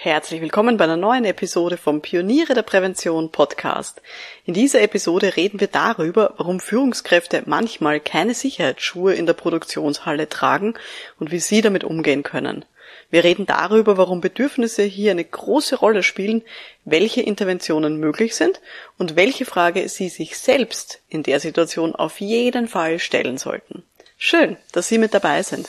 Herzlich willkommen bei einer neuen Episode vom Pioniere der Prävention Podcast. In dieser Episode reden wir darüber, warum Führungskräfte manchmal keine Sicherheitsschuhe in der Produktionshalle tragen und wie sie damit umgehen können. Wir reden darüber, warum Bedürfnisse hier eine große Rolle spielen, welche Interventionen möglich sind und welche Frage Sie sich selbst in der Situation auf jeden Fall stellen sollten. Schön, dass Sie mit dabei sind.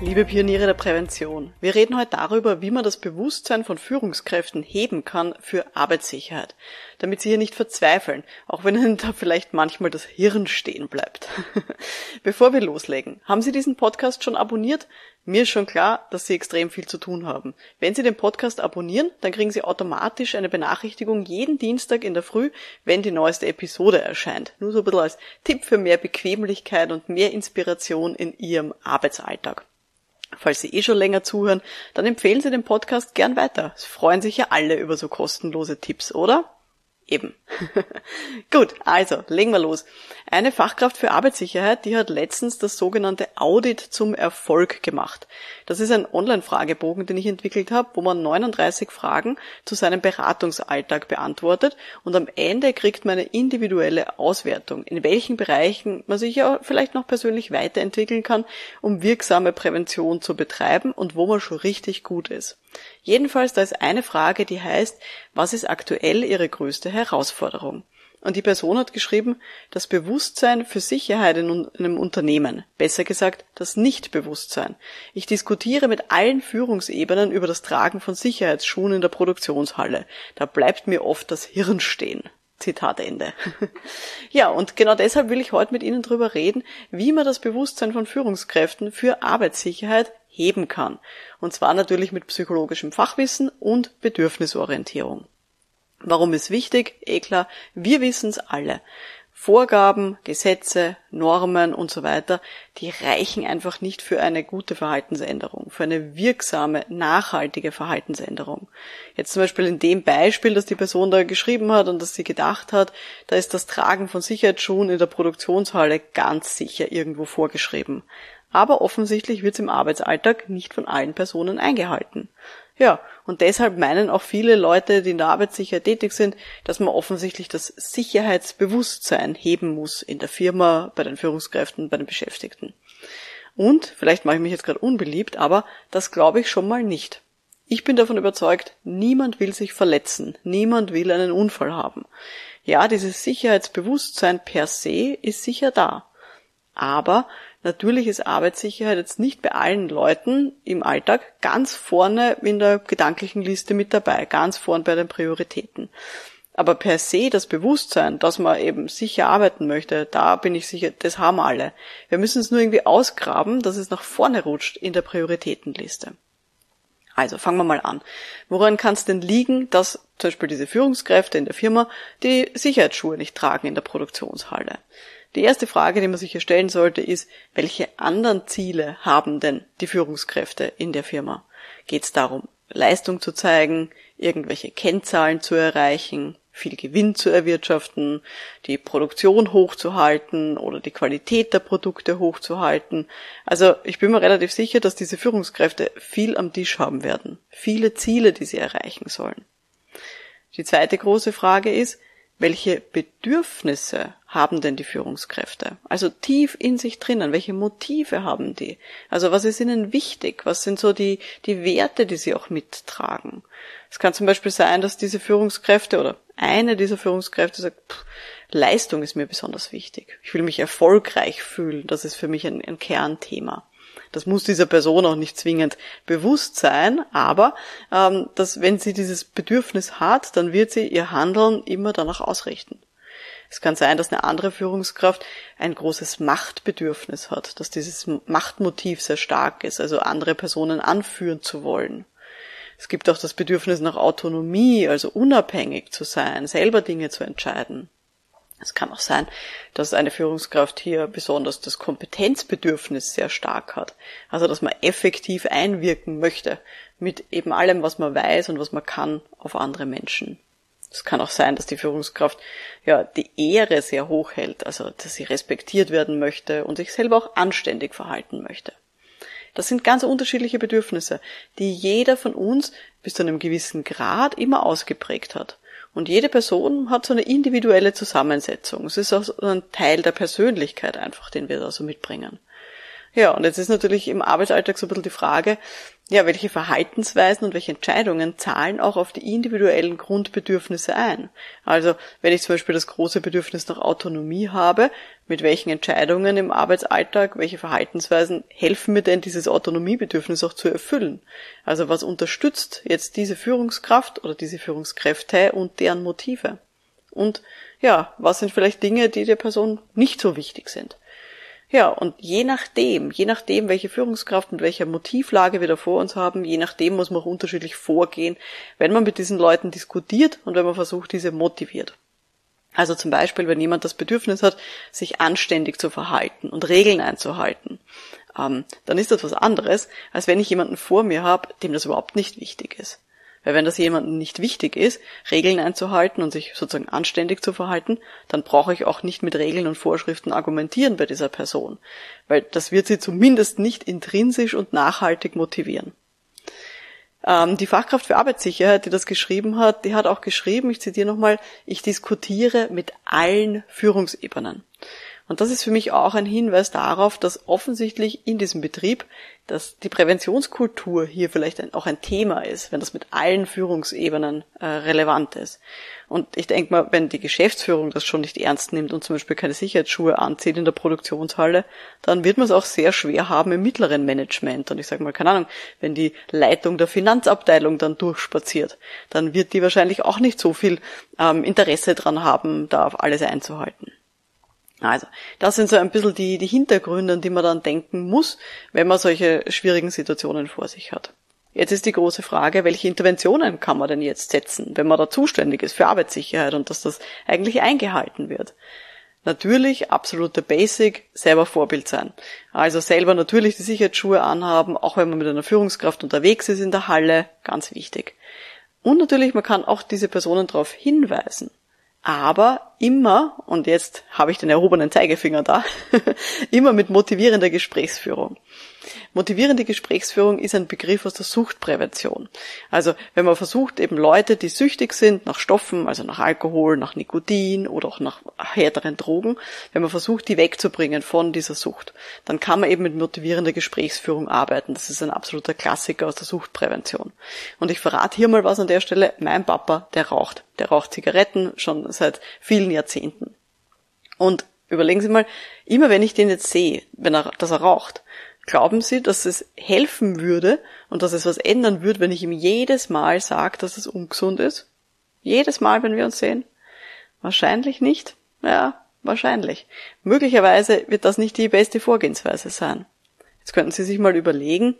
Liebe Pioniere der Prävention, wir reden heute darüber, wie man das Bewusstsein von Führungskräften heben kann für Arbeitssicherheit, damit sie hier nicht verzweifeln, auch wenn ihnen da vielleicht manchmal das Hirn stehen bleibt. Bevor wir loslegen, haben Sie diesen Podcast schon abonniert? Mir ist schon klar, dass Sie extrem viel zu tun haben. Wenn Sie den Podcast abonnieren, dann kriegen Sie automatisch eine Benachrichtigung jeden Dienstag in der Früh, wenn die neueste Episode erscheint. Nur so ein bisschen als Tipp für mehr Bequemlichkeit und mehr Inspiration in Ihrem Arbeitsalltag. Falls Sie eh schon länger zuhören, dann empfehlen Sie den Podcast gern weiter. Es freuen sich ja alle über so kostenlose Tipps, oder? Eben. Gut, also legen wir los. Eine Fachkraft für Arbeitssicherheit, die hat letztens das sogenannte Audit zum Erfolg gemacht. Das ist ein Online-Fragebogen, den ich entwickelt habe, wo man 39 Fragen zu seinem Beratungsalltag beantwortet und am Ende kriegt man eine individuelle Auswertung, in welchen Bereichen man sich ja vielleicht noch persönlich weiterentwickeln kann, um wirksame Prävention zu betreiben und wo man schon richtig gut ist. Jedenfalls, da ist eine Frage, die heißt, was ist aktuell Ihre größte Herausforderung? Und die Person hat geschrieben, das Bewusstsein für Sicherheit in einem Unternehmen, besser gesagt, das Nichtbewusstsein. Ich diskutiere mit allen Führungsebenen über das Tragen von Sicherheitsschuhen in der Produktionshalle. Da bleibt mir oft das Hirn stehen. Zitat Ende. ja, und genau deshalb will ich heute mit Ihnen darüber reden, wie man das Bewusstsein von Führungskräften für Arbeitssicherheit heben kann. Und zwar natürlich mit psychologischem Fachwissen und Bedürfnisorientierung. Warum ist wichtig? Eh klar, wir wissen es alle. Vorgaben, Gesetze, Normen und so weiter, die reichen einfach nicht für eine gute Verhaltensänderung, für eine wirksame, nachhaltige Verhaltensänderung. Jetzt zum Beispiel in dem Beispiel, das die Person da geschrieben hat und das sie gedacht hat, da ist das Tragen von Sicherheitsschuhen in der Produktionshalle ganz sicher irgendwo vorgeschrieben aber offensichtlich wird es im Arbeitsalltag nicht von allen Personen eingehalten. Ja, und deshalb meinen auch viele Leute, die in der Arbeitssicherheit tätig sind, dass man offensichtlich das Sicherheitsbewusstsein heben muss in der Firma, bei den Führungskräften, bei den Beschäftigten. Und, vielleicht mache ich mich jetzt gerade unbeliebt, aber das glaube ich schon mal nicht. Ich bin davon überzeugt, niemand will sich verletzen, niemand will einen Unfall haben. Ja, dieses Sicherheitsbewusstsein per se ist sicher da. Aber Natürlich ist Arbeitssicherheit jetzt nicht bei allen Leuten im Alltag ganz vorne in der gedanklichen Liste mit dabei, ganz vorne bei den Prioritäten. Aber per se das Bewusstsein, dass man eben sicher arbeiten möchte, da bin ich sicher, das haben alle. Wir müssen es nur irgendwie ausgraben, dass es nach vorne rutscht in der Prioritätenliste. Also fangen wir mal an. Woran kann es denn liegen, dass zum Beispiel diese Führungskräfte in der Firma die Sicherheitsschuhe nicht tragen in der Produktionshalle? Die erste Frage, die man sich hier stellen sollte, ist, welche anderen Ziele haben denn die Führungskräfte in der Firma? Geht es darum, Leistung zu zeigen, irgendwelche Kennzahlen zu erreichen, viel Gewinn zu erwirtschaften, die Produktion hochzuhalten oder die Qualität der Produkte hochzuhalten. Also ich bin mir relativ sicher, dass diese Führungskräfte viel am Tisch haben werden, viele Ziele, die sie erreichen sollen. Die zweite große Frage ist, welche Bedürfnisse haben denn die Führungskräfte? Also tief in sich drinnen, welche Motive haben die? Also was ist ihnen wichtig? Was sind so die, die Werte, die sie auch mittragen? Es kann zum Beispiel sein, dass diese Führungskräfte oder eine dieser Führungskräfte sagt, pff, Leistung ist mir besonders wichtig. Ich will mich erfolgreich fühlen. Das ist für mich ein, ein Kernthema. Das muss dieser Person auch nicht zwingend bewusst sein, aber ähm, dass wenn sie dieses Bedürfnis hat, dann wird sie ihr Handeln immer danach ausrichten. Es kann sein, dass eine andere Führungskraft ein großes Machtbedürfnis hat, dass dieses Machtmotiv sehr stark ist, also andere Personen anführen zu wollen. Es gibt auch das Bedürfnis nach Autonomie, also unabhängig zu sein, selber Dinge zu entscheiden. Es kann auch sein, dass eine Führungskraft hier besonders das Kompetenzbedürfnis sehr stark hat. Also, dass man effektiv einwirken möchte mit eben allem, was man weiß und was man kann auf andere Menschen. Es kann auch sein, dass die Führungskraft ja die Ehre sehr hoch hält, also dass sie respektiert werden möchte und sich selber auch anständig verhalten möchte. Das sind ganz unterschiedliche Bedürfnisse, die jeder von uns bis zu einem gewissen Grad immer ausgeprägt hat. Und jede Person hat so eine individuelle Zusammensetzung. Es ist auch so ein Teil der Persönlichkeit einfach, den wir da so mitbringen. Ja, und jetzt ist natürlich im Arbeitsalltag so ein bisschen die Frage, ja, welche Verhaltensweisen und welche Entscheidungen zahlen auch auf die individuellen Grundbedürfnisse ein. Also, wenn ich zum Beispiel das große Bedürfnis nach Autonomie habe, mit welchen Entscheidungen im Arbeitsalltag, welche Verhaltensweisen helfen mir denn, dieses Autonomiebedürfnis auch zu erfüllen? Also, was unterstützt jetzt diese Führungskraft oder diese Führungskräfte und deren Motive? Und ja, was sind vielleicht Dinge, die der Person nicht so wichtig sind? Ja, und je nachdem, je nachdem, welche Führungskraft und welche Motivlage wir da vor uns haben, je nachdem muss man auch unterschiedlich vorgehen, wenn man mit diesen Leuten diskutiert und wenn man versucht, diese motiviert. Also zum Beispiel, wenn jemand das Bedürfnis hat, sich anständig zu verhalten und Regeln einzuhalten, ähm, dann ist das was anderes, als wenn ich jemanden vor mir habe, dem das überhaupt nicht wichtig ist. Weil wenn das jemandem nicht wichtig ist, Regeln einzuhalten und sich sozusagen anständig zu verhalten, dann brauche ich auch nicht mit Regeln und Vorschriften argumentieren bei dieser Person. Weil das wird sie zumindest nicht intrinsisch und nachhaltig motivieren. Ähm, die Fachkraft für Arbeitssicherheit, die das geschrieben hat, die hat auch geschrieben, ich zitiere nochmal, ich diskutiere mit allen Führungsebenen. Und das ist für mich auch ein Hinweis darauf, dass offensichtlich in diesem Betrieb, dass die Präventionskultur hier vielleicht ein, auch ein Thema ist, wenn das mit allen Führungsebenen äh, relevant ist. Und ich denke mal, wenn die Geschäftsführung das schon nicht ernst nimmt und zum Beispiel keine Sicherheitsschuhe anzieht in der Produktionshalle, dann wird man es auch sehr schwer haben im mittleren Management. Und ich sage mal, keine Ahnung, wenn die Leitung der Finanzabteilung dann durchspaziert, dann wird die wahrscheinlich auch nicht so viel ähm, Interesse dran haben, da auf alles einzuhalten. Also, das sind so ein bisschen die, die Hintergründe, an die man dann denken muss, wenn man solche schwierigen Situationen vor sich hat. Jetzt ist die große Frage, welche Interventionen kann man denn jetzt setzen, wenn man da zuständig ist für Arbeitssicherheit und dass das eigentlich eingehalten wird. Natürlich, absolute Basic, selber Vorbild sein. Also selber natürlich die Sicherheitsschuhe anhaben, auch wenn man mit einer Führungskraft unterwegs ist in der Halle, ganz wichtig. Und natürlich, man kann auch diese Personen darauf hinweisen aber immer, und jetzt habe ich den erhobenen Zeigefinger da, immer mit motivierender Gesprächsführung. Motivierende Gesprächsführung ist ein Begriff aus der Suchtprävention. Also wenn man versucht, eben Leute, die süchtig sind nach Stoffen, also nach Alkohol, nach Nikotin oder auch nach härteren Drogen, wenn man versucht, die wegzubringen von dieser Sucht, dann kann man eben mit motivierender Gesprächsführung arbeiten. Das ist ein absoluter Klassiker aus der Suchtprävention. Und ich verrate hier mal was an der Stelle. Mein Papa, der raucht. Der raucht Zigaretten schon seit vielen Jahrzehnten. Und überlegen Sie mal, immer wenn ich den jetzt sehe, wenn er, dass er raucht, Glauben Sie, dass es helfen würde und dass es was ändern würde, wenn ich ihm jedes Mal sage, dass es ungesund ist? Jedes Mal, wenn wir uns sehen? Wahrscheinlich nicht. Ja, wahrscheinlich. Möglicherweise wird das nicht die beste Vorgehensweise sein. Jetzt könnten Sie sich mal überlegen,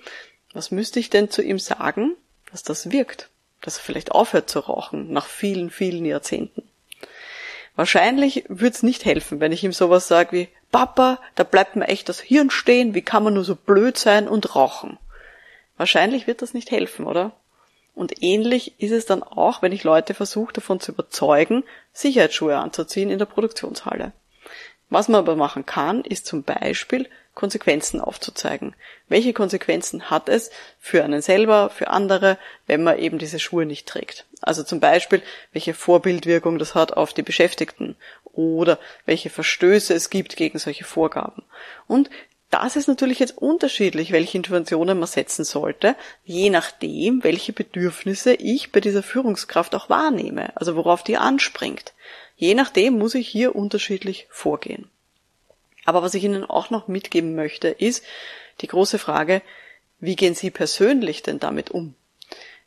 was müsste ich denn zu ihm sagen, dass das wirkt? Dass er vielleicht aufhört zu rauchen nach vielen, vielen Jahrzehnten. Wahrscheinlich würde es nicht helfen, wenn ich ihm sowas sage wie, Papa, da bleibt mir echt das Hirn stehen, wie kann man nur so blöd sein und rauchen? Wahrscheinlich wird das nicht helfen, oder? Und ähnlich ist es dann auch, wenn ich Leute versuche davon zu überzeugen, Sicherheitsschuhe anzuziehen in der Produktionshalle. Was man aber machen kann, ist zum Beispiel Konsequenzen aufzuzeigen. Welche Konsequenzen hat es für einen selber, für andere, wenn man eben diese Schuhe nicht trägt? Also zum Beispiel, welche Vorbildwirkung das hat auf die Beschäftigten oder welche Verstöße es gibt gegen solche Vorgaben. Und das ist natürlich jetzt unterschiedlich, welche Interventionen man setzen sollte, je nachdem, welche Bedürfnisse ich bei dieser Führungskraft auch wahrnehme, also worauf die anspringt. Je nachdem muss ich hier unterschiedlich vorgehen. Aber was ich Ihnen auch noch mitgeben möchte, ist die große Frage, wie gehen Sie persönlich denn damit um?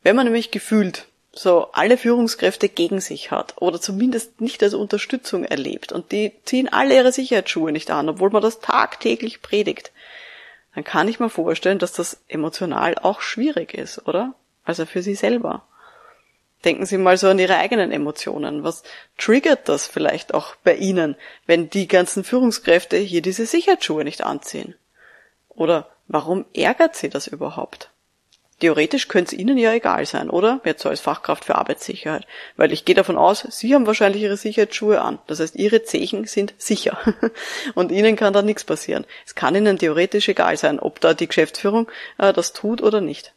Wenn man nämlich gefühlt so alle Führungskräfte gegen sich hat oder zumindest nicht als Unterstützung erlebt und die ziehen alle ihre Sicherheitsschuhe nicht an, obwohl man das tagtäglich predigt, dann kann ich mir vorstellen, dass das emotional auch schwierig ist, oder? als er für sie selber. Denken Sie mal so an Ihre eigenen Emotionen. Was triggert das vielleicht auch bei Ihnen, wenn die ganzen Führungskräfte hier diese Sicherheitsschuhe nicht anziehen? Oder warum ärgert Sie das überhaupt? Theoretisch könnte es Ihnen ja egal sein, oder? Jetzt so als Fachkraft für Arbeitssicherheit. Weil ich gehe davon aus, Sie haben wahrscheinlich Ihre Sicherheitsschuhe an. Das heißt, Ihre Zechen sind sicher. Und Ihnen kann da nichts passieren. Es kann Ihnen theoretisch egal sein, ob da die Geschäftsführung äh, das tut oder nicht.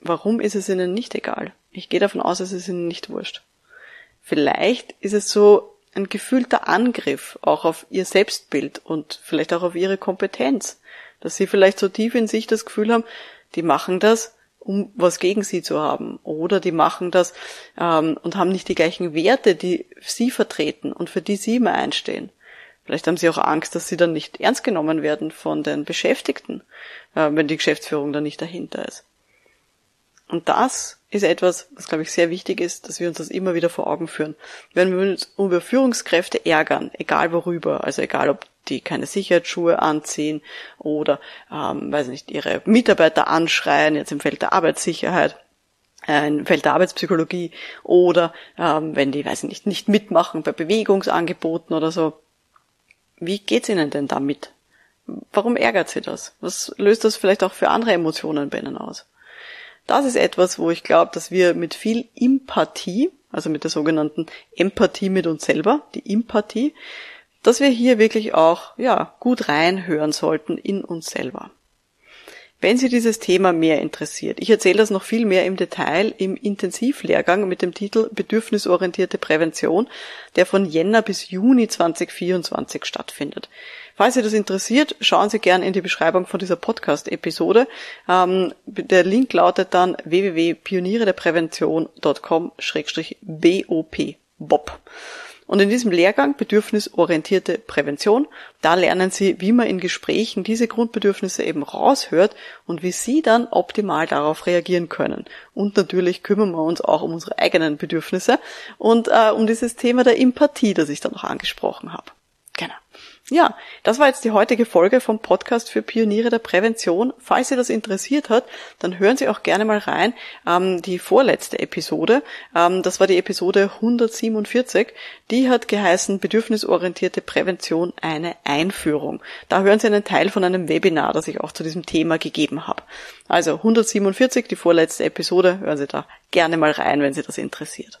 Warum ist es Ihnen nicht egal? Ich gehe davon aus, es ist Ihnen nicht wurscht. Vielleicht ist es so ein gefühlter Angriff auch auf Ihr Selbstbild und vielleicht auch auf Ihre Kompetenz. Dass Sie vielleicht so tief in sich das Gefühl haben, die machen das, um was gegen sie zu haben. Oder die machen das ähm, und haben nicht die gleichen Werte, die sie vertreten und für die sie immer einstehen. Vielleicht haben sie auch Angst, dass sie dann nicht ernst genommen werden von den Beschäftigten, äh, wenn die Geschäftsführung dann nicht dahinter ist. Und das ist etwas, was, glaube ich, sehr wichtig ist, dass wir uns das immer wieder vor Augen führen. Wenn wir uns über Führungskräfte ärgern, egal worüber, also egal ob die keine Sicherheitsschuhe anziehen oder, ähm, weiß nicht, ihre Mitarbeiter anschreien, jetzt im Feld der Arbeitssicherheit, äh, im Feld der Arbeitspsychologie oder ähm, wenn die, weiß nicht, nicht mitmachen bei Bewegungsangeboten oder so. Wie geht's ihnen denn damit? Warum ärgert sie das? Was löst das vielleicht auch für andere Emotionen bei ihnen aus? Das ist etwas, wo ich glaube, dass wir mit viel Empathie, also mit der sogenannten Empathie mit uns selber, die Empathie, dass wir hier wirklich auch, ja, gut reinhören sollten in uns selber. Wenn Sie dieses Thema mehr interessiert, ich erzähle das noch viel mehr im Detail im Intensivlehrgang mit dem Titel Bedürfnisorientierte Prävention, der von Jänner bis Juni 2024 stattfindet. Falls Sie das interessiert, schauen Sie gerne in die Beschreibung von dieser Podcast-Episode. Ähm, der Link lautet dann www.pionierederprävention.com-bop. Bob. Und in diesem Lehrgang Bedürfnisorientierte Prävention, da lernen Sie, wie man in Gesprächen diese Grundbedürfnisse eben raushört und wie Sie dann optimal darauf reagieren können. Und natürlich kümmern wir uns auch um unsere eigenen Bedürfnisse und äh, um dieses Thema der Empathie, das ich da noch angesprochen habe. Genau. Ja, das war jetzt die heutige Folge vom Podcast für Pioniere der Prävention. Falls Sie das interessiert hat, dann hören Sie auch gerne mal rein. Ähm, die vorletzte Episode, ähm, das war die Episode 147, die hat geheißen Bedürfnisorientierte Prävention eine Einführung. Da hören Sie einen Teil von einem Webinar, das ich auch zu diesem Thema gegeben habe. Also 147, die vorletzte Episode, hören Sie da gerne mal rein, wenn Sie das interessiert.